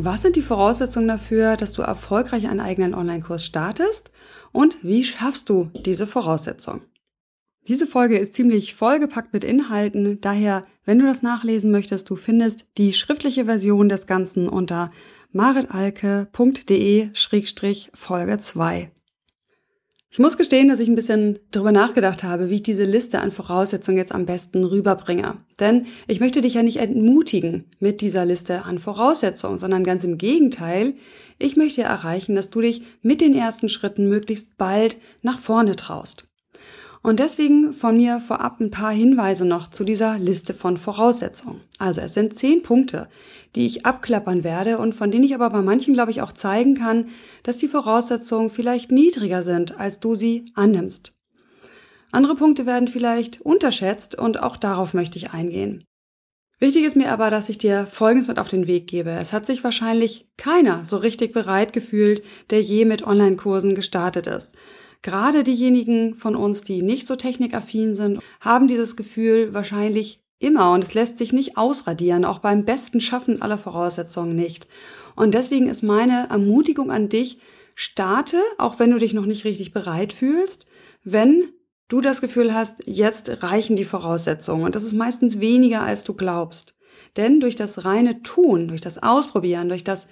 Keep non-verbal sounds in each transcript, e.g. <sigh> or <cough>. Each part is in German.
Was sind die Voraussetzungen dafür, dass du erfolgreich einen eigenen Online-Kurs startest und wie schaffst du diese Voraussetzung? Diese Folge ist ziemlich vollgepackt mit Inhalten, daher, wenn du das nachlesen möchtest, du findest die schriftliche Version des Ganzen unter maritalke.de-folge 2. Ich muss gestehen, dass ich ein bisschen darüber nachgedacht habe, wie ich diese Liste an Voraussetzungen jetzt am besten rüberbringe. Denn ich möchte dich ja nicht entmutigen mit dieser Liste an Voraussetzungen, sondern ganz im Gegenteil. Ich möchte erreichen, dass du dich mit den ersten Schritten möglichst bald nach vorne traust. Und deswegen von mir vorab ein paar Hinweise noch zu dieser Liste von Voraussetzungen. Also es sind zehn Punkte, die ich abklappern werde und von denen ich aber bei manchen, glaube ich, auch zeigen kann, dass die Voraussetzungen vielleicht niedriger sind, als du sie annimmst. Andere Punkte werden vielleicht unterschätzt und auch darauf möchte ich eingehen. Wichtig ist mir aber, dass ich dir Folgendes mit auf den Weg gebe. Es hat sich wahrscheinlich keiner so richtig bereit gefühlt, der je mit Online-Kursen gestartet ist. Gerade diejenigen von uns, die nicht so technikaffin sind, haben dieses Gefühl wahrscheinlich immer und es lässt sich nicht ausradieren, auch beim besten Schaffen aller Voraussetzungen nicht. Und deswegen ist meine Ermutigung an dich, starte, auch wenn du dich noch nicht richtig bereit fühlst, wenn du das Gefühl hast, jetzt reichen die Voraussetzungen. Und das ist meistens weniger, als du glaubst. Denn durch das reine Tun, durch das Ausprobieren, durch das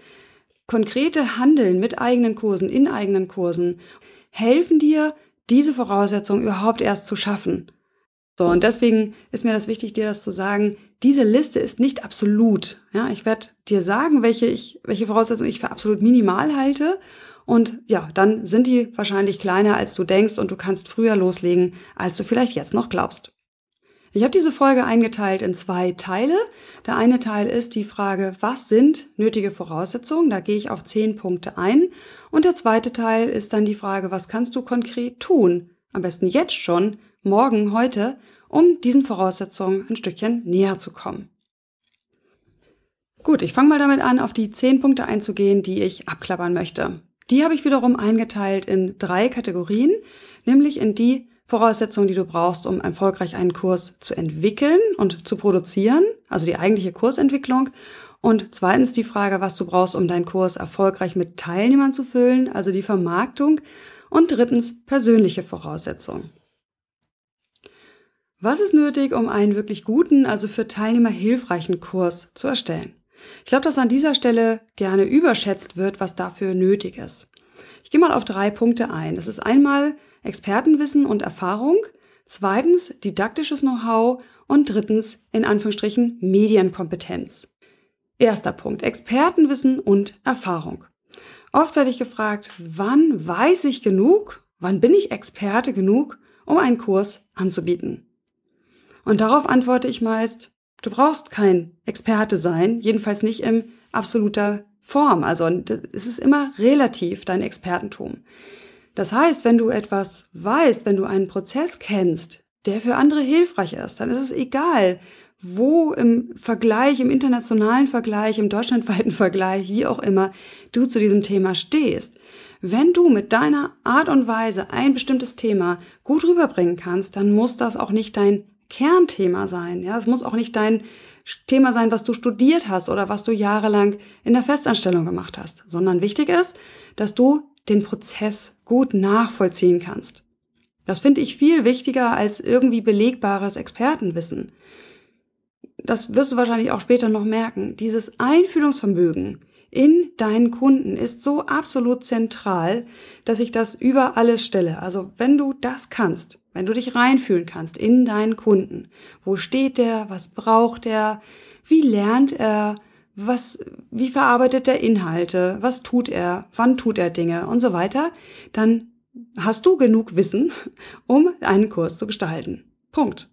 konkrete Handeln mit eigenen Kursen, in eigenen Kursen, helfen dir, diese Voraussetzungen überhaupt erst zu schaffen. So, und deswegen ist mir das wichtig, dir das zu sagen. Diese Liste ist nicht absolut. Ja, ich werde dir sagen, welche ich, welche Voraussetzungen ich für absolut minimal halte. Und ja, dann sind die wahrscheinlich kleiner, als du denkst und du kannst früher loslegen, als du vielleicht jetzt noch glaubst. Ich habe diese Folge eingeteilt in zwei Teile. Der eine Teil ist die Frage, was sind nötige Voraussetzungen? Da gehe ich auf zehn Punkte ein. Und der zweite Teil ist dann die Frage, was kannst du konkret tun? Am besten jetzt schon, morgen, heute, um diesen Voraussetzungen ein Stückchen näher zu kommen. Gut, ich fange mal damit an, auf die zehn Punkte einzugehen, die ich abklappern möchte. Die habe ich wiederum eingeteilt in drei Kategorien, nämlich in die Voraussetzungen, die du brauchst, um erfolgreich einen Kurs zu entwickeln und zu produzieren, also die eigentliche Kursentwicklung. Und zweitens die Frage, was du brauchst, um deinen Kurs erfolgreich mit Teilnehmern zu füllen, also die Vermarktung. Und drittens persönliche Voraussetzungen. Was ist nötig, um einen wirklich guten, also für Teilnehmer hilfreichen Kurs zu erstellen? Ich glaube, dass an dieser Stelle gerne überschätzt wird, was dafür nötig ist. Ich gehe mal auf drei Punkte ein. Das ist einmal Expertenwissen und Erfahrung, zweitens didaktisches Know-how und drittens in Anführungsstrichen Medienkompetenz. Erster Punkt, Expertenwissen und Erfahrung. Oft werde ich gefragt, wann weiß ich genug, wann bin ich Experte genug, um einen Kurs anzubieten? Und darauf antworte ich meist, du brauchst kein Experte sein, jedenfalls nicht in absoluter Form. Also es ist immer relativ, dein Expertentum. Das heißt, wenn du etwas weißt, wenn du einen Prozess kennst, der für andere hilfreich ist, dann ist es egal, wo im Vergleich, im internationalen Vergleich, im deutschlandweiten <laughs> Vergleich, wie auch immer, du zu diesem Thema stehst. Wenn du mit deiner Art und Weise ein bestimmtes Thema gut rüberbringen kannst, dann muss das auch nicht dein Kernthema sein. Ja, es muss auch nicht dein Thema sein, was du studiert hast oder was du jahrelang in der Festanstellung gemacht hast, sondern wichtig ist, dass du den Prozess gut nachvollziehen kannst. Das finde ich viel wichtiger als irgendwie belegbares Expertenwissen. Das wirst du wahrscheinlich auch später noch merken. Dieses Einfühlungsvermögen in deinen Kunden ist so absolut zentral, dass ich das über alles stelle. Also wenn du das kannst, wenn du dich reinfühlen kannst in deinen Kunden, wo steht der, was braucht er, wie lernt er, was, wie verarbeitet er Inhalte, was tut er, wann tut er Dinge und so weiter, dann hast du genug Wissen, <laughs> um einen Kurs zu gestalten. Punkt.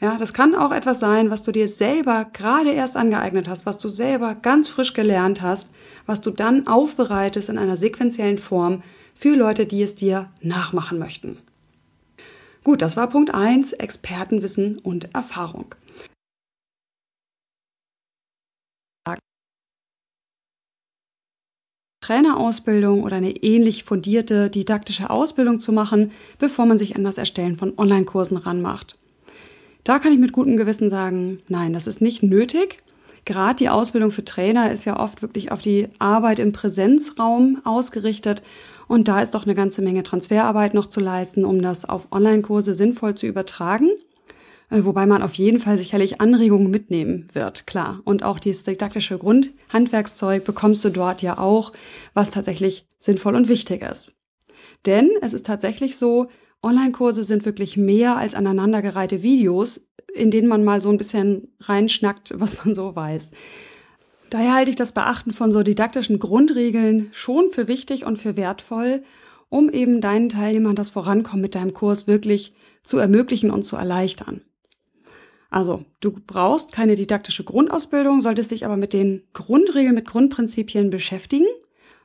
Ja, das kann auch etwas sein, was du dir selber gerade erst angeeignet hast, was du selber ganz frisch gelernt hast, was du dann aufbereitest in einer sequenziellen Form für Leute, die es dir nachmachen möchten. Gut, das war Punkt eins: Expertenwissen und Erfahrung. Trainerausbildung oder eine ähnlich fundierte didaktische Ausbildung zu machen, bevor man sich an das Erstellen von Online-Kursen ranmacht. Da kann ich mit gutem Gewissen sagen, nein, das ist nicht nötig. Gerade die Ausbildung für Trainer ist ja oft wirklich auf die Arbeit im Präsenzraum ausgerichtet und da ist doch eine ganze Menge Transferarbeit noch zu leisten, um das auf Online-Kurse sinnvoll zu übertragen. Äh, wobei man auf jeden Fall sicherlich Anregungen mitnehmen wird, klar. Und auch dieses didaktische Grundhandwerkszeug bekommst du dort ja auch, was tatsächlich sinnvoll und wichtig ist. Denn es ist tatsächlich so, Online-Kurse sind wirklich mehr als aneinandergereihte Videos, in denen man mal so ein bisschen reinschnackt, was man so weiß. Daher halte ich das Beachten von so didaktischen Grundregeln schon für wichtig und für wertvoll, um eben deinen Teilnehmern das Vorankommen mit deinem Kurs wirklich zu ermöglichen und zu erleichtern. Also, du brauchst keine didaktische Grundausbildung, solltest dich aber mit den Grundregeln, mit Grundprinzipien beschäftigen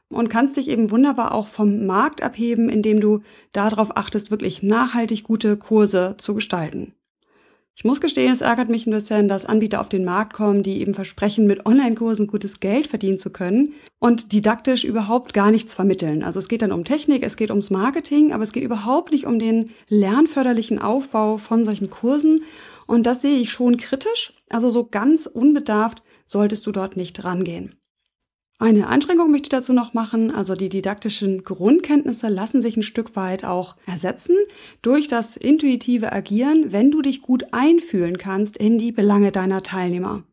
und kannst dich eben wunderbar auch vom Markt abheben, indem du darauf achtest, wirklich nachhaltig gute Kurse zu gestalten. Ich muss gestehen, es ärgert mich ein bisschen, dass Anbieter auf den Markt kommen, die eben versprechen, mit Online-Kursen gutes Geld verdienen zu können und didaktisch überhaupt gar nichts vermitteln. Also es geht dann um Technik, es geht ums Marketing, aber es geht überhaupt nicht um den lernförderlichen Aufbau von solchen Kursen. Und das sehe ich schon kritisch. Also so ganz unbedarft solltest du dort nicht rangehen. Eine Anstrengung möchte ich dazu noch machen. Also die didaktischen Grundkenntnisse lassen sich ein Stück weit auch ersetzen durch das intuitive Agieren, wenn du dich gut einfühlen kannst in die Belange deiner Teilnehmer.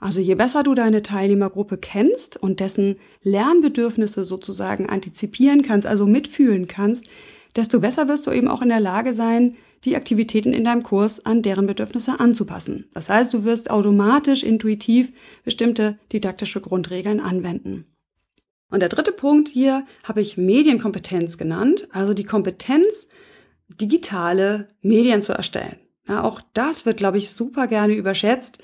Also je besser du deine Teilnehmergruppe kennst und dessen Lernbedürfnisse sozusagen antizipieren kannst, also mitfühlen kannst, desto besser wirst du eben auch in der Lage sein, die Aktivitäten in deinem Kurs an deren Bedürfnisse anzupassen. Das heißt, du wirst automatisch intuitiv bestimmte didaktische Grundregeln anwenden. Und der dritte Punkt hier habe ich Medienkompetenz genannt, also die Kompetenz, digitale Medien zu erstellen. Ja, auch das wird, glaube ich, super gerne überschätzt,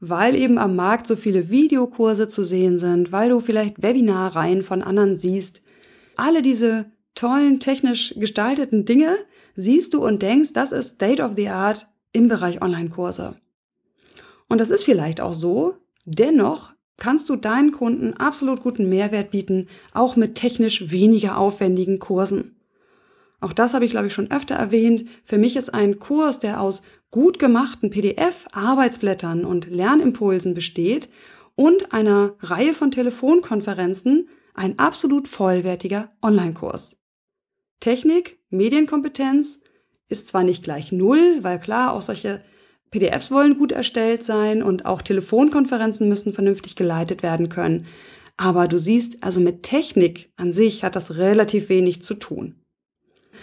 weil eben am Markt so viele Videokurse zu sehen sind, weil du vielleicht Webinarreihen von anderen siehst. Alle diese tollen technisch gestalteten Dinge siehst du und denkst, das ist State of the Art im Bereich Online-Kurse. Und das ist vielleicht auch so, dennoch kannst du deinen Kunden absolut guten Mehrwert bieten, auch mit technisch weniger aufwendigen Kursen. Auch das habe ich, glaube ich, schon öfter erwähnt. Für mich ist ein Kurs, der aus gut gemachten PDF-Arbeitsblättern und Lernimpulsen besteht und einer Reihe von Telefonkonferenzen ein absolut vollwertiger Online-Kurs. Technik, Medienkompetenz ist zwar nicht gleich null, weil klar, auch solche PDFs wollen gut erstellt sein und auch Telefonkonferenzen müssen vernünftig geleitet werden können. Aber du siehst, also mit Technik an sich hat das relativ wenig zu tun.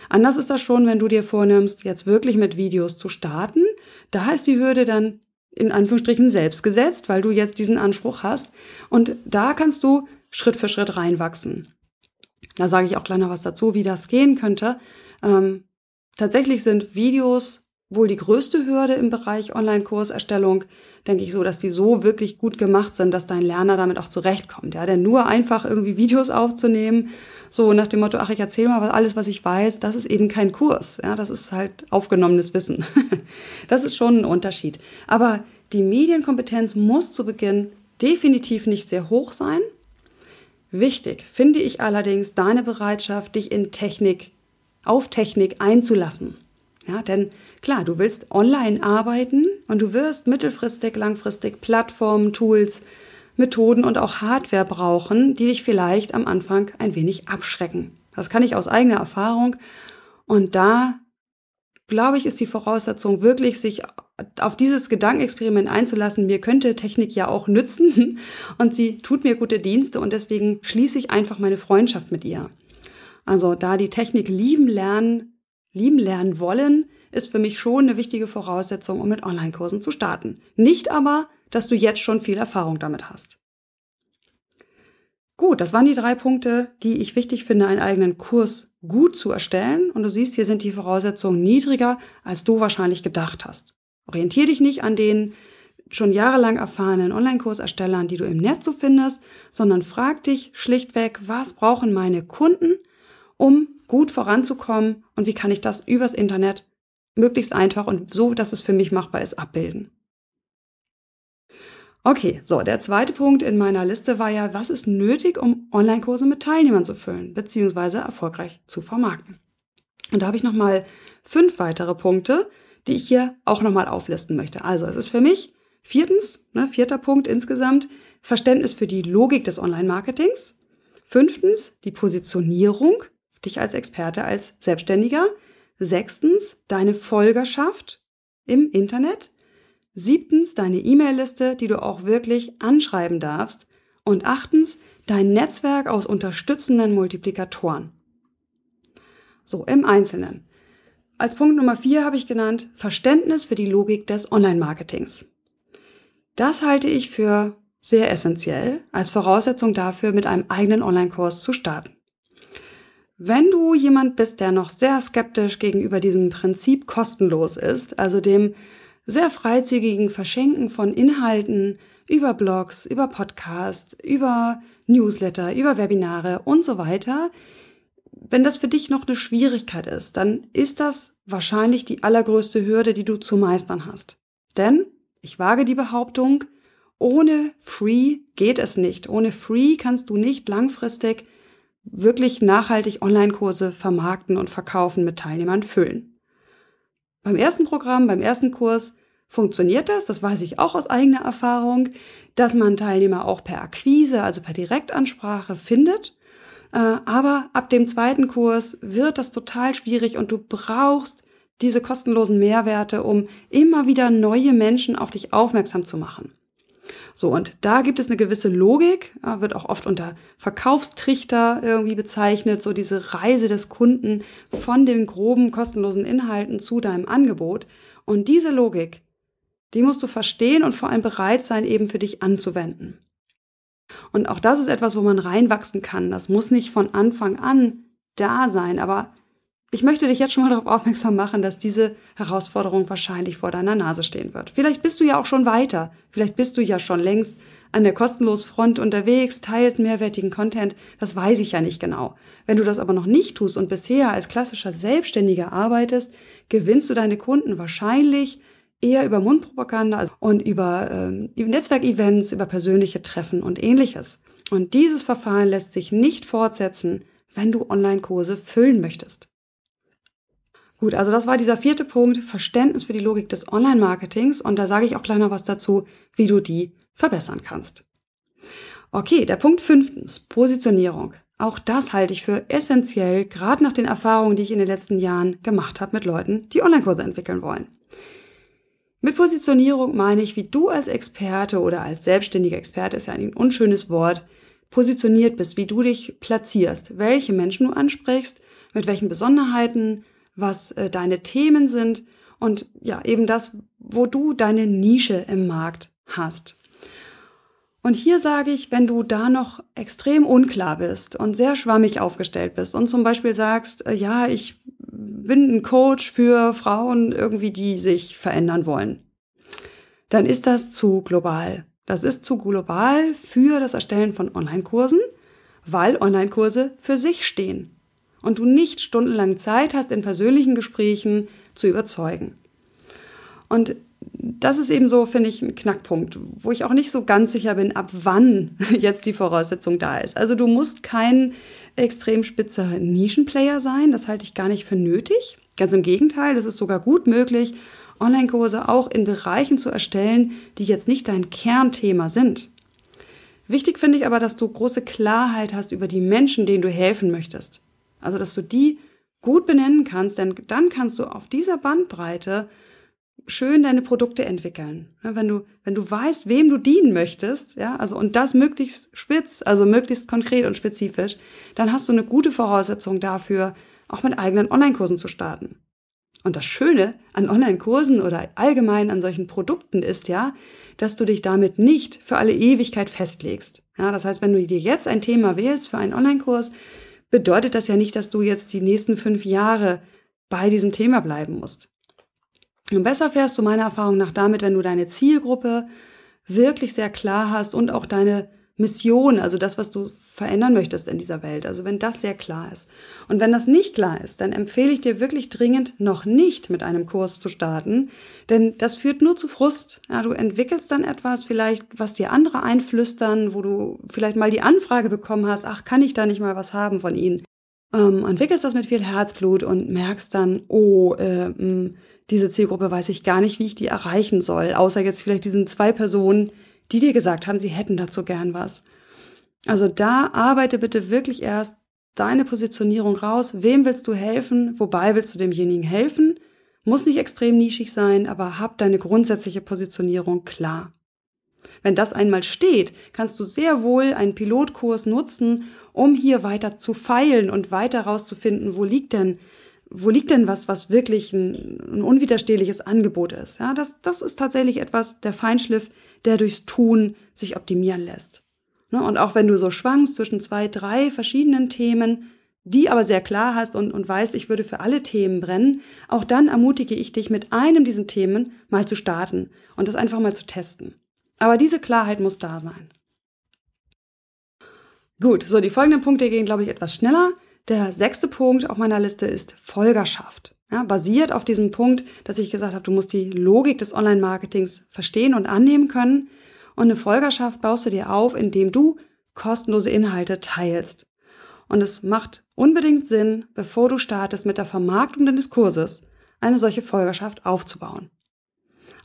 Anders ist das schon, wenn du dir vornimmst, jetzt wirklich mit Videos zu starten. Da ist die Hürde dann in Anführungsstrichen selbst gesetzt, weil du jetzt diesen Anspruch hast. Und da kannst du Schritt für Schritt reinwachsen. Da sage ich auch gleich noch was dazu, wie das gehen könnte. Ähm, tatsächlich sind Videos wohl die größte Hürde im Bereich Online-Kurserstellung, denke ich so, dass die so wirklich gut gemacht sind, dass dein Lerner damit auch zurechtkommt. Ja, denn nur einfach irgendwie Videos aufzunehmen, so nach dem Motto, ach, ich erzähle mal alles, was ich weiß, das ist eben kein Kurs. Ja, das ist halt aufgenommenes Wissen. <laughs> das ist schon ein Unterschied. Aber die Medienkompetenz muss zu Beginn definitiv nicht sehr hoch sein. Wichtig finde ich allerdings deine Bereitschaft, dich in Technik, auf Technik einzulassen. Ja, denn klar, du willst online arbeiten und du wirst mittelfristig, langfristig Plattformen, Tools, Methoden und auch Hardware brauchen, die dich vielleicht am Anfang ein wenig abschrecken. Das kann ich aus eigener Erfahrung. Und da glaube ich, ist die Voraussetzung wirklich, sich auf dieses Gedankenexperiment einzulassen. Mir könnte Technik ja auch nützen <laughs> und sie tut mir gute Dienste und deswegen schließe ich einfach meine Freundschaft mit ihr. Also da die Technik lieben lernen, lieben lernen wollen, ist für mich schon eine wichtige Voraussetzung, um mit Online-Kursen zu starten. Nicht aber, dass du jetzt schon viel Erfahrung damit hast. Gut, das waren die drei Punkte, die ich wichtig finde, einen eigenen Kurs gut zu erstellen. Und du siehst, hier sind die Voraussetzungen niedriger, als du wahrscheinlich gedacht hast. Orientier dich nicht an den schon jahrelang erfahrenen Online-Kurserstellern, die du im Netz so findest, sondern frag dich schlichtweg, was brauchen meine Kunden, um gut voranzukommen und wie kann ich das übers Internet möglichst einfach und so, dass es für mich machbar ist, abbilden. Okay, so, der zweite Punkt in meiner Liste war ja, was ist nötig, um Online-Kurse mit Teilnehmern zu füllen, beziehungsweise erfolgreich zu vermarkten. Und da habe ich nochmal fünf weitere Punkte, die ich hier auch nochmal auflisten möchte. Also, es ist für mich viertens, ne, vierter Punkt insgesamt, Verständnis für die Logik des Online-Marketings. Fünftens, die Positionierung, dich als Experte, als Selbstständiger. Sechstens, deine Folgerschaft im Internet. Siebtens, deine E-Mail-Liste, die du auch wirklich anschreiben darfst. Und achtens, dein Netzwerk aus unterstützenden Multiplikatoren. So, im Einzelnen. Als Punkt Nummer vier habe ich genannt Verständnis für die Logik des Online-Marketings. Das halte ich für sehr essentiell als Voraussetzung dafür, mit einem eigenen Online-Kurs zu starten. Wenn du jemand bist, der noch sehr skeptisch gegenüber diesem Prinzip kostenlos ist, also dem sehr freizügigen Verschenken von Inhalten über Blogs, über Podcasts, über Newsletter, über Webinare und so weiter, wenn das für dich noch eine Schwierigkeit ist, dann ist das wahrscheinlich die allergrößte Hürde, die du zu meistern hast. Denn, ich wage die Behauptung, ohne Free geht es nicht. Ohne Free kannst du nicht langfristig wirklich nachhaltig Online-Kurse vermarkten und verkaufen mit Teilnehmern füllen. Beim ersten Programm, beim ersten Kurs funktioniert das, das weiß ich auch aus eigener Erfahrung, dass man Teilnehmer auch per Akquise, also per Direktansprache findet. Äh, aber ab dem zweiten Kurs wird das total schwierig und du brauchst diese kostenlosen Mehrwerte, um immer wieder neue Menschen auf dich aufmerksam zu machen. So, und da gibt es eine gewisse Logik, wird auch oft unter Verkaufstrichter irgendwie bezeichnet, so diese Reise des Kunden von den groben kostenlosen Inhalten zu deinem Angebot. Und diese Logik, die musst du verstehen und vor allem bereit sein, eben für dich anzuwenden. Und auch das ist etwas, wo man reinwachsen kann. Das muss nicht von Anfang an da sein, aber ich möchte dich jetzt schon mal darauf aufmerksam machen, dass diese Herausforderung wahrscheinlich vor deiner Nase stehen wird. Vielleicht bist du ja auch schon weiter. Vielleicht bist du ja schon längst an der kostenlos Front unterwegs, teilt mehrwertigen Content. Das weiß ich ja nicht genau. Wenn du das aber noch nicht tust und bisher als klassischer Selbstständiger arbeitest, gewinnst du deine Kunden wahrscheinlich eher über Mundpropaganda und über, ähm, Netzwerkevents, über persönliche Treffen und ähnliches. Und dieses Verfahren lässt sich nicht fortsetzen, wenn du Online-Kurse füllen möchtest. Gut, also das war dieser vierte Punkt, Verständnis für die Logik des Online-Marketings. Und da sage ich auch gleich noch was dazu, wie du die verbessern kannst. Okay, der Punkt fünftens, Positionierung. Auch das halte ich für essentiell, gerade nach den Erfahrungen, die ich in den letzten Jahren gemacht habe mit Leuten, die Online-Kurse entwickeln wollen. Mit Positionierung meine ich, wie du als Experte oder als selbstständiger Experte ist ja ein unschönes Wort, positioniert bist, wie du dich platzierst, welche Menschen du ansprichst, mit welchen Besonderheiten, was äh, deine Themen sind und ja, eben das, wo du deine Nische im Markt hast. Und hier sage ich, wenn du da noch extrem unklar bist und sehr schwammig aufgestellt bist und zum Beispiel sagst, äh, ja, ich bin ein Coach für Frauen irgendwie, die sich verändern wollen, dann ist das zu global. Das ist zu global für das Erstellen von Online-Kursen, weil Online-Kurse für sich stehen und du nicht stundenlang Zeit hast, in persönlichen Gesprächen zu überzeugen. Und das ist eben so, finde ich, ein Knackpunkt, wo ich auch nicht so ganz sicher bin, ab wann <laughs> jetzt die Voraussetzung da ist. Also du musst kein extrem spitzer Nischenplayer sein, das halte ich gar nicht für nötig. Ganz im Gegenteil, es ist sogar gut möglich, Online-Kurse auch in Bereichen zu erstellen, die jetzt nicht dein Kernthema sind. Wichtig finde ich aber, dass du große Klarheit hast über die Menschen, denen du helfen möchtest. Also, dass du die gut benennen kannst, denn dann kannst du auf dieser Bandbreite schön deine Produkte entwickeln. wenn du, wenn du weißt, wem du dienen möchtest, ja, also und das möglichst spitz, also möglichst konkret und spezifisch, dann hast du eine gute Voraussetzung dafür, auch mit eigenen Online-Kursen zu starten. Und das Schöne an Online-Kursen oder allgemein an solchen Produkten ist ja, dass du dich damit nicht für alle Ewigkeit festlegst. Ja, das heißt, wenn du dir jetzt ein Thema wählst für einen Online-Kurs, bedeutet das ja nicht, dass du jetzt die nächsten fünf Jahre bei diesem Thema bleiben musst. Und besser fährst du meiner Erfahrung nach damit, wenn du deine Zielgruppe wirklich sehr klar hast und auch deine Mission, also das, was du verändern möchtest in dieser Welt. Also wenn das sehr klar ist. Und wenn das nicht klar ist, dann empfehle ich dir wirklich dringend, noch nicht mit einem Kurs zu starten, denn das führt nur zu Frust. Ja, du entwickelst dann etwas vielleicht, was dir andere einflüstern, wo du vielleicht mal die Anfrage bekommen hast, ach, kann ich da nicht mal was haben von ihnen? Ähm, entwickelst das mit viel Herzblut und merkst dann, oh, äh, mh, diese Zielgruppe weiß ich gar nicht, wie ich die erreichen soll, außer jetzt vielleicht diesen zwei Personen, die dir gesagt haben, sie hätten dazu gern was. Also da arbeite bitte wirklich erst deine Positionierung raus. Wem willst du helfen? Wobei willst du demjenigen helfen? Muss nicht extrem nischig sein, aber hab deine grundsätzliche Positionierung klar. Wenn das einmal steht, kannst du sehr wohl einen Pilotkurs nutzen, um hier weiter zu feilen und weiter rauszufinden, wo liegt denn wo liegt denn was, was wirklich ein, ein unwiderstehliches Angebot ist? Ja, das, das ist tatsächlich etwas, der Feinschliff, der durchs Tun sich optimieren lässt. Ne? Und auch wenn du so schwankst zwischen zwei, drei verschiedenen Themen, die aber sehr klar hast und, und weißt, ich würde für alle Themen brennen, auch dann ermutige ich dich, mit einem dieser Themen mal zu starten und das einfach mal zu testen. Aber diese Klarheit muss da sein. Gut, so die folgenden Punkte gehen, glaube ich, etwas schneller. Der sechste Punkt auf meiner Liste ist Folgerschaft. Ja, basiert auf diesem Punkt, dass ich gesagt habe, du musst die Logik des Online-Marketings verstehen und annehmen können. Und eine Folgerschaft baust du dir auf, indem du kostenlose Inhalte teilst. Und es macht unbedingt Sinn, bevor du startest mit der Vermarktung deines Kurses, eine solche Folgerschaft aufzubauen.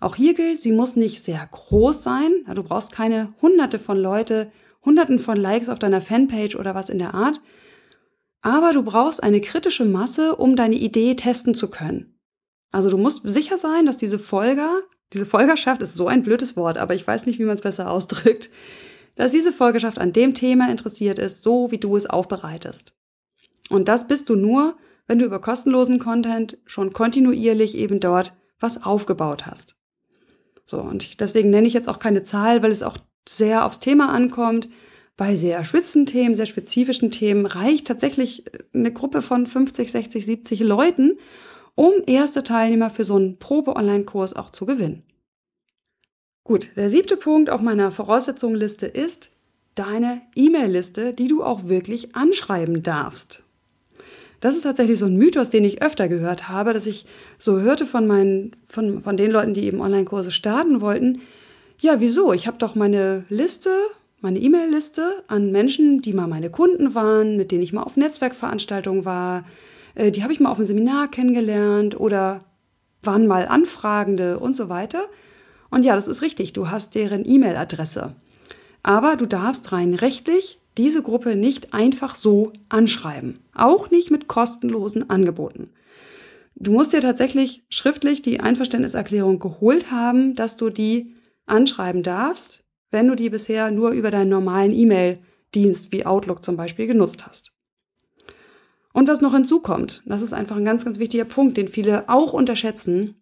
Auch hier gilt, sie muss nicht sehr groß sein. Du brauchst keine hunderte von Leute, hunderten von Likes auf deiner Fanpage oder was in der Art, aber du brauchst eine kritische Masse, um deine Idee testen zu können. Also du musst sicher sein, dass diese Folger, diese Folgerschaft ist so ein blödes Wort, aber ich weiß nicht, wie man es besser ausdrückt, dass diese Folgerschaft an dem Thema interessiert ist, so wie du es aufbereitest. Und das bist du nur, wenn du über kostenlosen Content schon kontinuierlich eben dort was aufgebaut hast. So, und deswegen nenne ich jetzt auch keine Zahl, weil es auch sehr aufs Thema ankommt. Bei sehr spitzen Themen, sehr spezifischen Themen reicht tatsächlich eine Gruppe von 50, 60, 70 Leuten, um erste Teilnehmer für so einen Probe-Online-Kurs auch zu gewinnen. Gut, der siebte Punkt auf meiner Voraussetzungenliste ist deine E-Mail-Liste, die du auch wirklich anschreiben darfst. Das ist tatsächlich so ein Mythos, den ich öfter gehört habe, dass ich so hörte von meinen, von, von den Leuten, die eben Online-Kurse starten wollten. Ja, wieso? Ich habe doch meine Liste meine E-Mail-Liste an Menschen, die mal meine Kunden waren, mit denen ich mal auf Netzwerkveranstaltungen war. Äh, die habe ich mal auf einem Seminar kennengelernt oder waren mal Anfragende und so weiter. Und ja, das ist richtig, du hast deren E-Mail-Adresse. Aber du darfst rein rechtlich diese Gruppe nicht einfach so anschreiben. Auch nicht mit kostenlosen Angeboten. Du musst dir tatsächlich schriftlich die Einverständniserklärung geholt haben, dass du die anschreiben darfst wenn du die bisher nur über deinen normalen E-Mail-Dienst wie Outlook zum Beispiel genutzt hast. Und was noch hinzukommt, das ist einfach ein ganz, ganz wichtiger Punkt, den viele auch unterschätzen.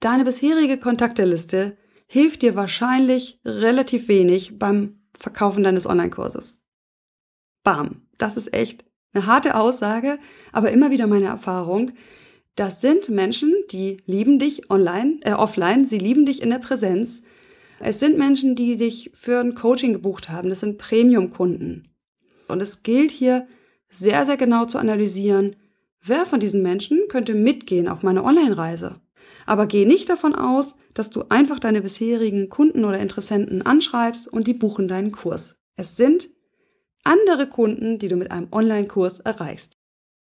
Deine bisherige Kontakteliste hilft dir wahrscheinlich relativ wenig beim Verkaufen deines Online-Kurses. Bam. Das ist echt eine harte Aussage, aber immer wieder meine Erfahrung. Das sind Menschen, die lieben dich online, äh, offline, sie lieben dich in der Präsenz, es sind Menschen, die dich für ein Coaching gebucht haben. Das sind Premium-Kunden. Und es gilt hier sehr, sehr genau zu analysieren, wer von diesen Menschen könnte mitgehen auf meine Online-Reise. Aber geh nicht davon aus, dass du einfach deine bisherigen Kunden oder Interessenten anschreibst und die buchen deinen Kurs. Es sind andere Kunden, die du mit einem Online-Kurs erreichst.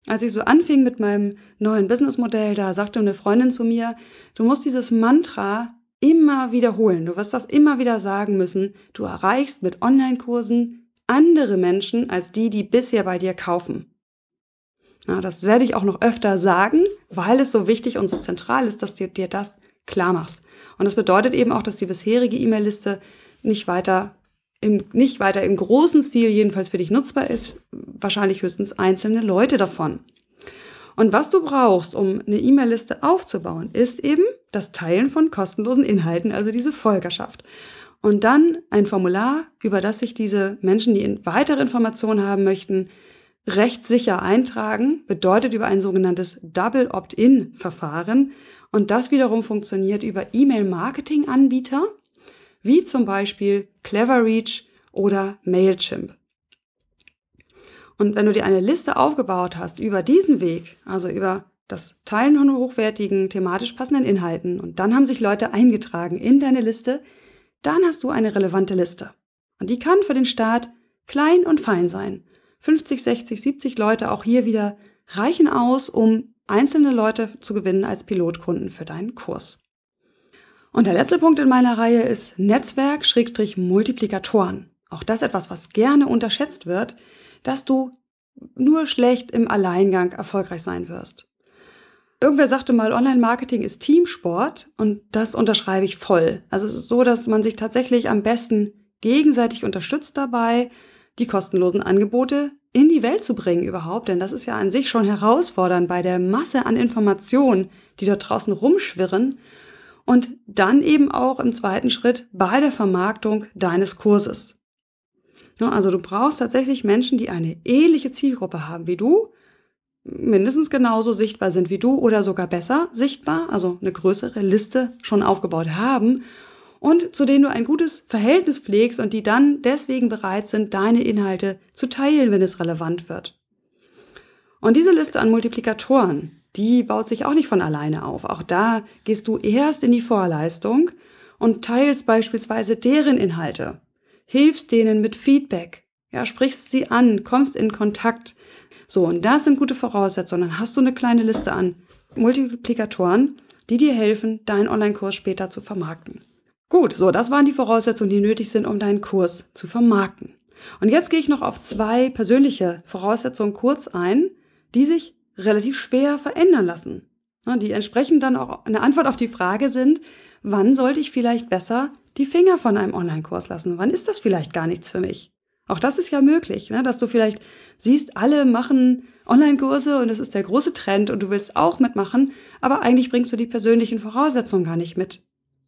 Als ich so anfing mit meinem neuen Businessmodell, da sagte eine Freundin zu mir, du musst dieses Mantra immer wiederholen. Du wirst das immer wieder sagen müssen. Du erreichst mit Online-Kursen andere Menschen als die, die bisher bei dir kaufen. Ja, das werde ich auch noch öfter sagen, weil es so wichtig und so zentral ist, dass du dir das klar machst. Und das bedeutet eben auch, dass die bisherige E-Mail-Liste nicht weiter im, nicht weiter im großen Stil jedenfalls für dich nutzbar ist. Wahrscheinlich höchstens einzelne Leute davon. Und was du brauchst, um eine E-Mail-Liste aufzubauen, ist eben das Teilen von kostenlosen Inhalten, also diese Folgerschaft. Und dann ein Formular, über das sich diese Menschen, die weitere Informationen haben möchten, rechtssicher eintragen, bedeutet über ein sogenanntes Double Opt-in-Verfahren. Und das wiederum funktioniert über E-Mail-Marketing-Anbieter, wie zum Beispiel Cleverreach oder Mailchimp. Und wenn du dir eine Liste aufgebaut hast über diesen Weg, also über das Teilen von hochwertigen, thematisch passenden Inhalten und dann haben sich Leute eingetragen in deine Liste, dann hast du eine relevante Liste. Und die kann für den Start klein und fein sein. 50, 60, 70 Leute auch hier wieder reichen aus, um einzelne Leute zu gewinnen als Pilotkunden für deinen Kurs. Und der letzte Punkt in meiner Reihe ist Netzwerk-Multiplikatoren. Auch das etwas, was gerne unterschätzt wird, dass du nur schlecht im Alleingang erfolgreich sein wirst. Irgendwer sagte mal, Online-Marketing ist Teamsport und das unterschreibe ich voll. Also es ist so, dass man sich tatsächlich am besten gegenseitig unterstützt dabei, die kostenlosen Angebote in die Welt zu bringen überhaupt, denn das ist ja an sich schon herausfordernd bei der Masse an Informationen, die dort draußen rumschwirren und dann eben auch im zweiten Schritt bei der Vermarktung deines Kurses. Also du brauchst tatsächlich Menschen, die eine ähnliche Zielgruppe haben wie du, mindestens genauso sichtbar sind wie du oder sogar besser sichtbar, also eine größere Liste schon aufgebaut haben und zu denen du ein gutes Verhältnis pflegst und die dann deswegen bereit sind, deine Inhalte zu teilen, wenn es relevant wird. Und diese Liste an Multiplikatoren, die baut sich auch nicht von alleine auf. Auch da gehst du erst in die Vorleistung und teilst beispielsweise deren Inhalte hilfst denen mit Feedback, ja, sprichst sie an, kommst in Kontakt. So, und das sind gute Voraussetzungen. Dann hast du eine kleine Liste an Multiplikatoren, die dir helfen, deinen Online-Kurs später zu vermarkten. Gut, so, das waren die Voraussetzungen, die nötig sind, um deinen Kurs zu vermarkten. Und jetzt gehe ich noch auf zwei persönliche Voraussetzungen kurz ein, die sich relativ schwer verändern lassen. Die entsprechend dann auch eine Antwort auf die Frage sind, wann sollte ich vielleicht besser die Finger von einem Online-Kurs lassen? Wann ist das vielleicht gar nichts für mich? Auch das ist ja möglich, ne? dass du vielleicht siehst, alle machen Online-Kurse und es ist der große Trend und du willst auch mitmachen, aber eigentlich bringst du die persönlichen Voraussetzungen gar nicht mit.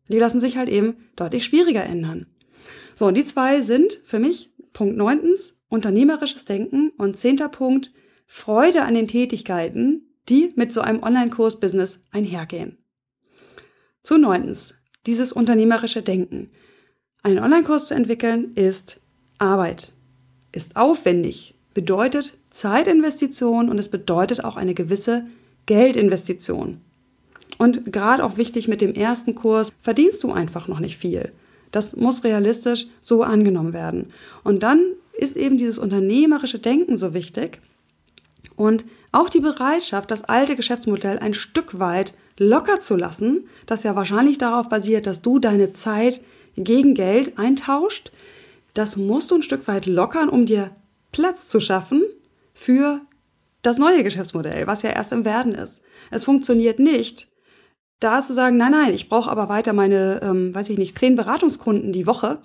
Die lassen sich halt eben deutlich schwieriger ändern. So, und die zwei sind für mich Punkt neuntens unternehmerisches Denken und zehnter Punkt Freude an den Tätigkeiten, die mit so einem Online-Kurs-Business einhergehen. Zu neuntens dieses unternehmerische Denken. Einen Online-Kurs zu entwickeln ist Arbeit, ist aufwendig, bedeutet Zeitinvestition und es bedeutet auch eine gewisse Geldinvestition. Und gerade auch wichtig mit dem ersten Kurs verdienst du einfach noch nicht viel. Das muss realistisch so angenommen werden. Und dann ist eben dieses unternehmerische Denken so wichtig und auch die Bereitschaft, das alte Geschäftsmodell ein Stück weit locker zu lassen, das ja wahrscheinlich darauf basiert, dass du deine Zeit gegen Geld eintauscht, das musst du ein Stück weit lockern, um dir Platz zu schaffen für das neue Geschäftsmodell, was ja erst im Werden ist. Es funktioniert nicht, da zu sagen, nein, nein, ich brauche aber weiter meine, ähm, weiß ich nicht, zehn Beratungskunden die Woche,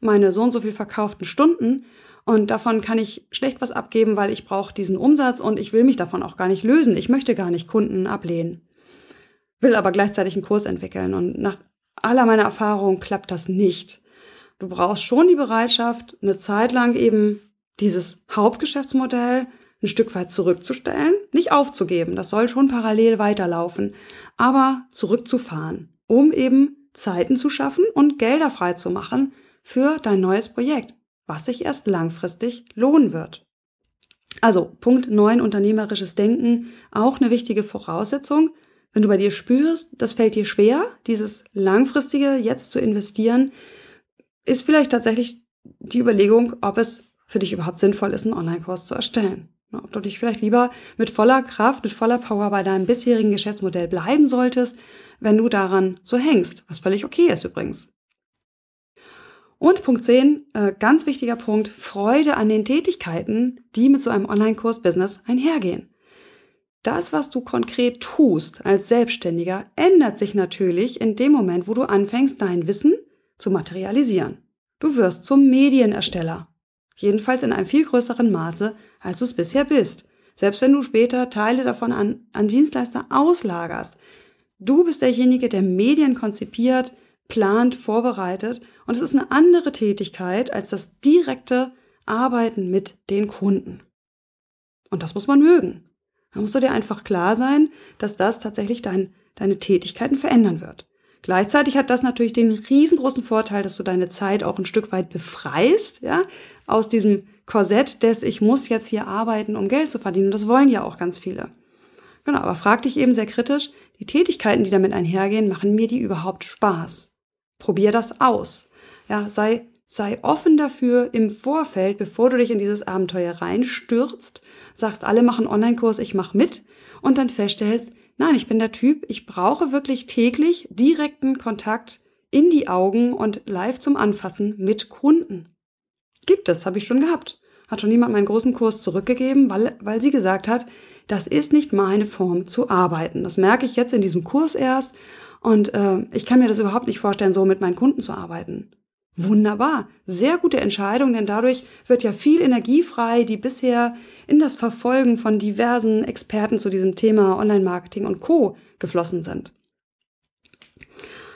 meine so und so viel verkauften Stunden und davon kann ich schlecht was abgeben, weil ich brauche diesen Umsatz und ich will mich davon auch gar nicht lösen. Ich möchte gar nicht Kunden ablehnen will aber gleichzeitig einen Kurs entwickeln. Und nach aller meiner Erfahrung klappt das nicht. Du brauchst schon die Bereitschaft, eine Zeit lang eben dieses Hauptgeschäftsmodell ein Stück weit zurückzustellen, nicht aufzugeben, das soll schon parallel weiterlaufen, aber zurückzufahren, um eben Zeiten zu schaffen und Gelder frei zu machen für dein neues Projekt, was sich erst langfristig lohnen wird. Also Punkt 9, unternehmerisches Denken, auch eine wichtige Voraussetzung, wenn du bei dir spürst, das fällt dir schwer, dieses langfristige jetzt zu investieren, ist vielleicht tatsächlich die Überlegung, ob es für dich überhaupt sinnvoll ist, einen Online-Kurs zu erstellen. Ob du dich vielleicht lieber mit voller Kraft, mit voller Power bei deinem bisherigen Geschäftsmodell bleiben solltest, wenn du daran so hängst, was völlig okay ist übrigens. Und Punkt 10, äh, ganz wichtiger Punkt, Freude an den Tätigkeiten, die mit so einem Online-Kurs-Business einhergehen. Das, was du konkret tust als Selbstständiger, ändert sich natürlich in dem Moment, wo du anfängst, dein Wissen zu materialisieren. Du wirst zum Medienersteller. Jedenfalls in einem viel größeren Maße, als du es bisher bist. Selbst wenn du später Teile davon an, an Dienstleister auslagerst. Du bist derjenige, der Medien konzipiert, plant, vorbereitet und es ist eine andere Tätigkeit als das direkte Arbeiten mit den Kunden. Und das muss man mögen. Da musst du dir einfach klar sein, dass das tatsächlich dein, deine Tätigkeiten verändern wird. Gleichzeitig hat das natürlich den riesengroßen Vorteil, dass du deine Zeit auch ein Stück weit befreist, ja, aus diesem Korsett des Ich muss jetzt hier arbeiten, um Geld zu verdienen. Das wollen ja auch ganz viele. Genau, aber frag dich eben sehr kritisch, die Tätigkeiten, die damit einhergehen, machen mir die überhaupt Spaß? Probier das aus. Ja, sei, sei offen dafür im Vorfeld, bevor du dich in dieses Abenteuer reinstürzt, sagst, alle machen Online-Kurs, ich mach mit und dann feststellst, nein, ich bin der Typ, ich brauche wirklich täglich direkten Kontakt in die Augen und live zum Anfassen mit Kunden. Gibt es, habe ich schon gehabt. Hat schon jemand meinen großen Kurs zurückgegeben, weil, weil sie gesagt hat, das ist nicht meine Form zu arbeiten. Das merke ich jetzt in diesem Kurs erst und äh, ich kann mir das überhaupt nicht vorstellen, so mit meinen Kunden zu arbeiten. Wunderbar, sehr gute Entscheidung, denn dadurch wird ja viel Energie frei, die bisher in das Verfolgen von diversen Experten zu diesem Thema Online-Marketing und Co geflossen sind.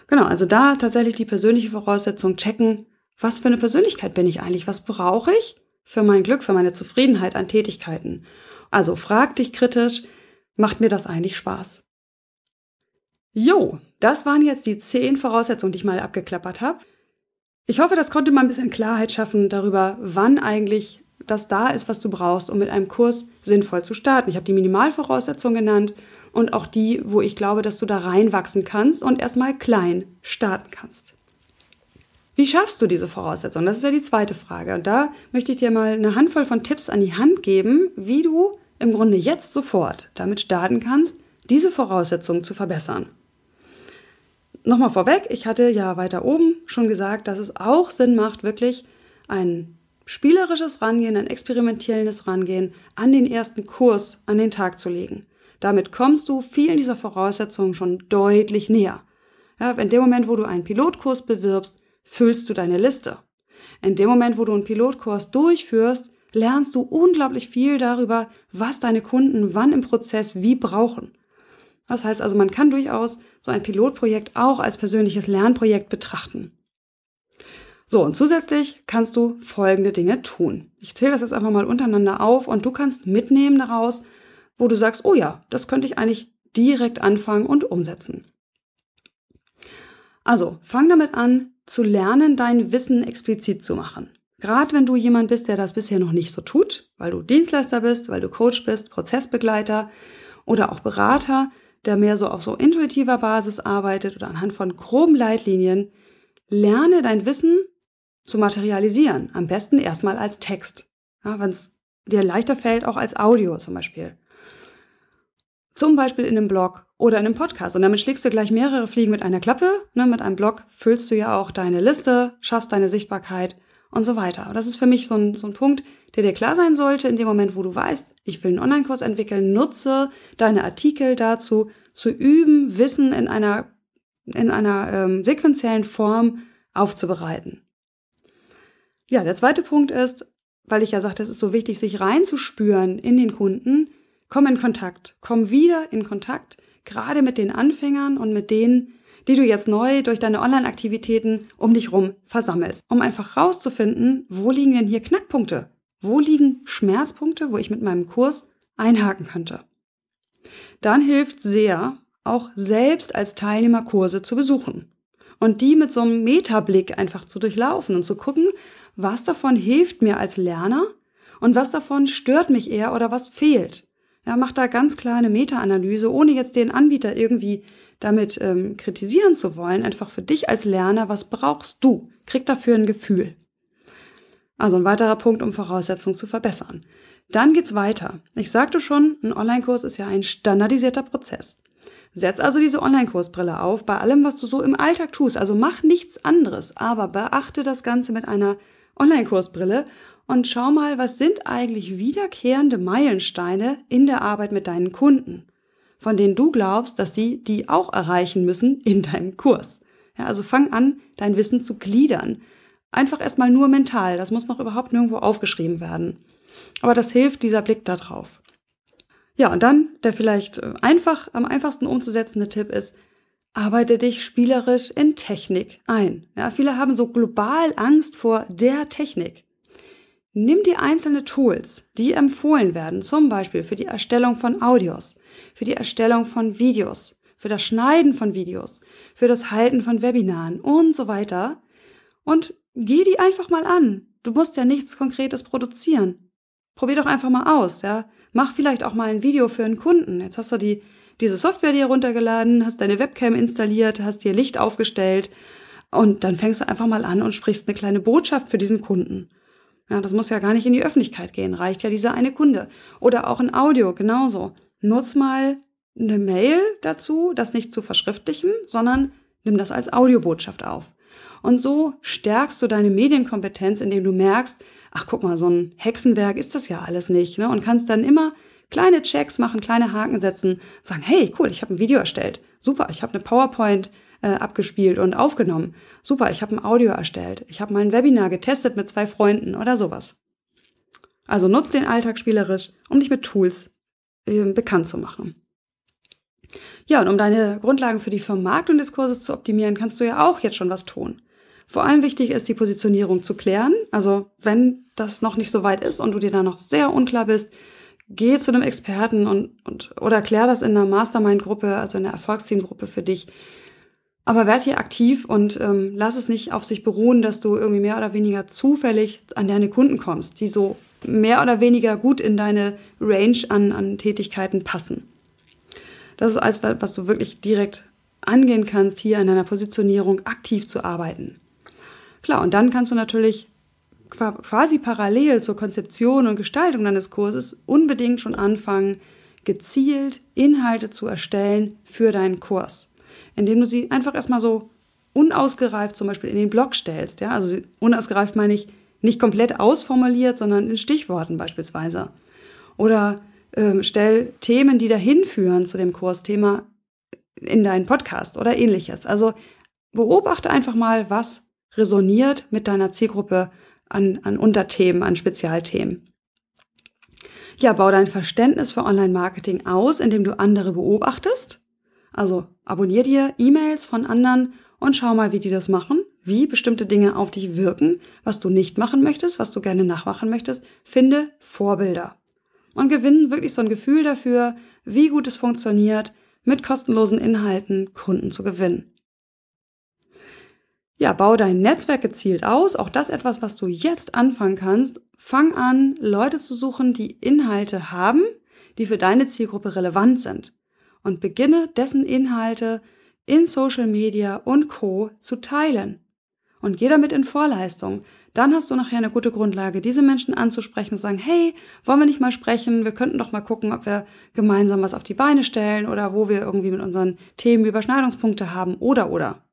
Genau, also da tatsächlich die persönliche Voraussetzung checken, was für eine Persönlichkeit bin ich eigentlich, was brauche ich für mein Glück, für meine Zufriedenheit an Tätigkeiten. Also frag dich kritisch, macht mir das eigentlich Spaß? Jo, das waren jetzt die zehn Voraussetzungen, die ich mal abgeklappert habe. Ich hoffe, das konnte mal ein bisschen Klarheit schaffen darüber, wann eigentlich das da ist, was du brauchst, um mit einem Kurs sinnvoll zu starten. Ich habe die Minimalvoraussetzungen genannt und auch die, wo ich glaube, dass du da reinwachsen kannst und erstmal klein starten kannst. Wie schaffst du diese Voraussetzungen? Das ist ja die zweite Frage. Und da möchte ich dir mal eine Handvoll von Tipps an die Hand geben, wie du im Grunde jetzt sofort damit starten kannst, diese Voraussetzungen zu verbessern. Nochmal vorweg, ich hatte ja weiter oben schon gesagt, dass es auch Sinn macht, wirklich ein spielerisches Rangehen, ein experimentierendes Rangehen an den ersten Kurs an den Tag zu legen. Damit kommst du vielen dieser Voraussetzungen schon deutlich näher. Ja, in dem Moment, wo du einen Pilotkurs bewirbst, füllst du deine Liste. In dem Moment, wo du einen Pilotkurs durchführst, lernst du unglaublich viel darüber, was deine Kunden wann im Prozess wie brauchen. Das heißt also, man kann durchaus so ein Pilotprojekt auch als persönliches Lernprojekt betrachten. So, und zusätzlich kannst du folgende Dinge tun. Ich zähle das jetzt einfach mal untereinander auf und du kannst mitnehmen daraus, wo du sagst, oh ja, das könnte ich eigentlich direkt anfangen und umsetzen. Also, fang damit an, zu lernen, dein Wissen explizit zu machen. Gerade wenn du jemand bist, der das bisher noch nicht so tut, weil du Dienstleister bist, weil du Coach bist, Prozessbegleiter oder auch Berater, der mehr so auf so intuitiver Basis arbeitet oder anhand von groben Leitlinien, lerne dein Wissen zu materialisieren. Am besten erstmal als Text. Ja, Wenn es dir leichter fällt, auch als Audio zum Beispiel. Zum Beispiel in einem Blog oder in einem Podcast. Und damit schlägst du gleich mehrere Fliegen mit einer Klappe. Ne, mit einem Blog füllst du ja auch deine Liste, schaffst deine Sichtbarkeit und so weiter. Das ist für mich so ein, so ein Punkt, der dir klar sein sollte in dem Moment, wo du weißt, ich will einen Online-Kurs entwickeln, nutze deine Artikel dazu, zu üben, Wissen in einer, in einer ähm, sequenziellen Form aufzubereiten. Ja, der zweite Punkt ist, weil ich ja sagte, es ist so wichtig, sich reinzuspüren in den Kunden, komm in Kontakt, komm wieder in Kontakt, gerade mit den Anfängern und mit denen, die du jetzt neu durch deine Online-Aktivitäten um dich rum versammelst, um einfach rauszufinden, wo liegen denn hier Knackpunkte? Wo liegen Schmerzpunkte, wo ich mit meinem Kurs einhaken könnte? Dann hilft sehr, auch selbst als Teilnehmer Kurse zu besuchen und die mit so einem Metablick einfach zu durchlaufen und zu gucken, was davon hilft mir als Lerner und was davon stört mich eher oder was fehlt. Ja, mach da ganz klar eine Meta-Analyse, ohne jetzt den Anbieter irgendwie damit ähm, kritisieren zu wollen, einfach für dich als Lerner, was brauchst du? Krieg dafür ein Gefühl. Also ein weiterer Punkt, um Voraussetzungen zu verbessern. Dann geht's weiter. Ich sagte schon, ein Online-Kurs ist ja ein standardisierter Prozess. Setz also diese Online-Kursbrille auf bei allem, was du so im Alltag tust. Also mach nichts anderes, aber beachte das Ganze mit einer Online-Kursbrille und schau mal, was sind eigentlich wiederkehrende Meilensteine in der Arbeit mit deinen Kunden von denen du glaubst, dass sie die auch erreichen müssen in deinem Kurs. Ja, also fang an, dein Wissen zu gliedern. Einfach erstmal nur mental. Das muss noch überhaupt nirgendwo aufgeschrieben werden. Aber das hilft dieser Blick da drauf. Ja, und dann der vielleicht äh, einfach, am einfachsten umzusetzende Tipp ist, arbeite dich spielerisch in Technik ein. Ja, viele haben so global Angst vor der Technik. Nimm dir einzelne Tools, die empfohlen werden, zum Beispiel für die Erstellung von Audios, für die Erstellung von Videos, für das Schneiden von Videos, für das Halten von Webinaren und so weiter. Und geh die einfach mal an. Du musst ja nichts Konkretes produzieren. Probier doch einfach mal aus, ja. Mach vielleicht auch mal ein Video für einen Kunden. Jetzt hast du die, diese Software dir runtergeladen, hast deine Webcam installiert, hast dir Licht aufgestellt und dann fängst du einfach mal an und sprichst eine kleine Botschaft für diesen Kunden. Ja, das muss ja gar nicht in die Öffentlichkeit gehen, reicht ja dieser eine Kunde. Oder auch ein Audio, genauso. Nutz mal eine Mail dazu, das nicht zu verschriftlichen, sondern nimm das als Audiobotschaft auf. Und so stärkst du deine Medienkompetenz, indem du merkst, ach guck mal, so ein Hexenwerk ist das ja alles nicht, ne? Und kannst dann immer kleine Checks machen, kleine Haken setzen, sagen, hey, cool, ich habe ein Video erstellt. Super, ich habe eine PowerPoint äh, abgespielt und aufgenommen. Super, ich habe ein Audio erstellt. Ich habe mal ein Webinar getestet mit zwei Freunden oder sowas. Also nutz den Alltag spielerisch, um dich mit Tools äh, bekannt zu machen. Ja, und um deine Grundlagen für die Vermarktung des Kurses zu optimieren, kannst du ja auch jetzt schon was tun. Vor allem wichtig ist, die Positionierung zu klären. Also wenn das noch nicht so weit ist und du dir da noch sehr unklar bist, geh zu einem Experten und, und oder klär das in einer Mastermind-Gruppe, also in einer Erfolgsteam-Gruppe für dich. Aber werd hier aktiv und ähm, lass es nicht auf sich beruhen, dass du irgendwie mehr oder weniger zufällig an deine Kunden kommst, die so mehr oder weniger gut in deine Range an, an Tätigkeiten passen. Das ist alles, was du wirklich direkt angehen kannst, hier an deiner Positionierung aktiv zu arbeiten. Klar, und dann kannst du natürlich quasi parallel zur Konzeption und Gestaltung deines Kurses unbedingt schon anfangen, gezielt Inhalte zu erstellen für deinen Kurs indem du sie einfach erstmal so unausgereift zum Beispiel in den Blog stellst. Ja? Also unausgereift meine ich nicht komplett ausformuliert, sondern in Stichworten beispielsweise. Oder ähm, stell Themen, die dahin führen zu dem Kursthema in deinen Podcast oder ähnliches. Also beobachte einfach mal, was resoniert mit deiner Zielgruppe an, an Unterthemen, an Spezialthemen. Ja, bau dein Verständnis für Online-Marketing aus, indem du andere beobachtest also abonnier dir E-Mails von anderen und schau mal, wie die das machen, wie bestimmte Dinge auf dich wirken, was du nicht machen möchtest, was du gerne nachmachen möchtest. Finde Vorbilder und gewinn wirklich so ein Gefühl dafür, wie gut es funktioniert, mit kostenlosen Inhalten Kunden zu gewinnen. Ja, bau dein Netzwerk gezielt aus. Auch das etwas, was du jetzt anfangen kannst. Fang an, Leute zu suchen, die Inhalte haben, die für deine Zielgruppe relevant sind und beginne dessen Inhalte in Social Media und Co zu teilen. Und geh damit in Vorleistung. Dann hast du nachher eine gute Grundlage, diese Menschen anzusprechen und sagen, hey, wollen wir nicht mal sprechen? Wir könnten doch mal gucken, ob wir gemeinsam was auf die Beine stellen oder wo wir irgendwie mit unseren Themen Überschneidungspunkte haben oder oder.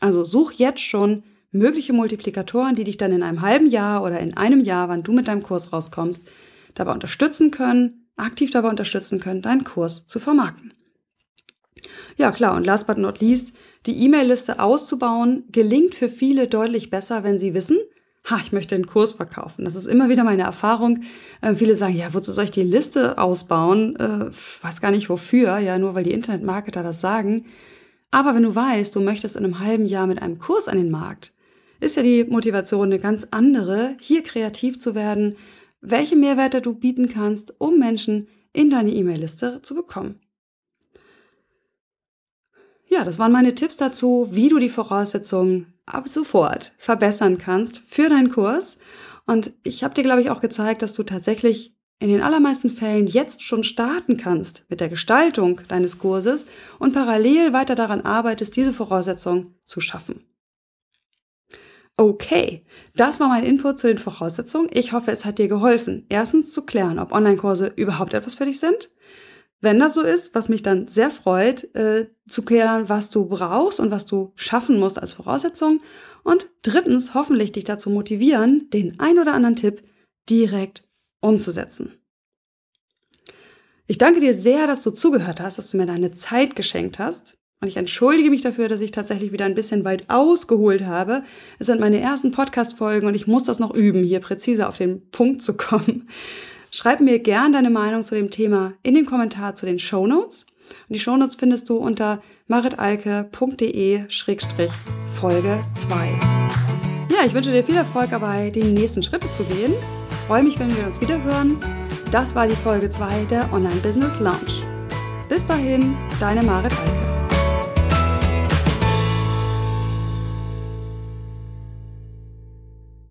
Also such jetzt schon mögliche Multiplikatoren, die dich dann in einem halben Jahr oder in einem Jahr, wann du mit deinem Kurs rauskommst, dabei unterstützen können, aktiv dabei unterstützen können, deinen Kurs zu vermarkten. Ja, klar. Und last but not least, die E-Mail-Liste auszubauen, gelingt für viele deutlich besser, wenn sie wissen, ha, ich möchte einen Kurs verkaufen. Das ist immer wieder meine Erfahrung. Äh, viele sagen, ja, wozu soll ich die Liste ausbauen? Äh, weiß gar nicht wofür, ja, nur weil die Internetmarketer das sagen. Aber wenn du weißt, du möchtest in einem halben Jahr mit einem Kurs an den Markt, ist ja die Motivation eine ganz andere, hier kreativ zu werden, welche Mehrwerte du bieten kannst, um Menschen in deine E-Mail-Liste zu bekommen. Ja, das waren meine Tipps dazu, wie du die Voraussetzungen ab sofort verbessern kannst für deinen Kurs. Und ich habe dir, glaube ich, auch gezeigt, dass du tatsächlich in den allermeisten Fällen jetzt schon starten kannst mit der Gestaltung deines Kurses und parallel weiter daran arbeitest, diese Voraussetzungen zu schaffen. Okay, das war mein Input zu den Voraussetzungen. Ich hoffe, es hat dir geholfen, erstens zu klären, ob Online-Kurse überhaupt etwas für dich sind wenn das so ist, was mich dann sehr freut, äh, zu klären, was du brauchst und was du schaffen musst als Voraussetzung. Und drittens, hoffentlich dich dazu motivieren, den ein oder anderen Tipp direkt umzusetzen. Ich danke dir sehr, dass du zugehört hast, dass du mir deine Zeit geschenkt hast. Und ich entschuldige mich dafür, dass ich tatsächlich wieder ein bisschen weit ausgeholt habe. Es sind meine ersten Podcast-Folgen und ich muss das noch üben, hier präzise auf den Punkt zu kommen. Schreib mir gern deine Meinung zu dem Thema in den Kommentar zu den Show Notes. Und die Show Notes findest du unter maritalke.de-folge 2. Ja, ich wünsche dir viel Erfolg dabei, die nächsten Schritte zu gehen. Freue mich, wenn wir uns wieder hören. Das war die Folge 2 der Online Business Lounge. Bis dahin, deine Marit Alke.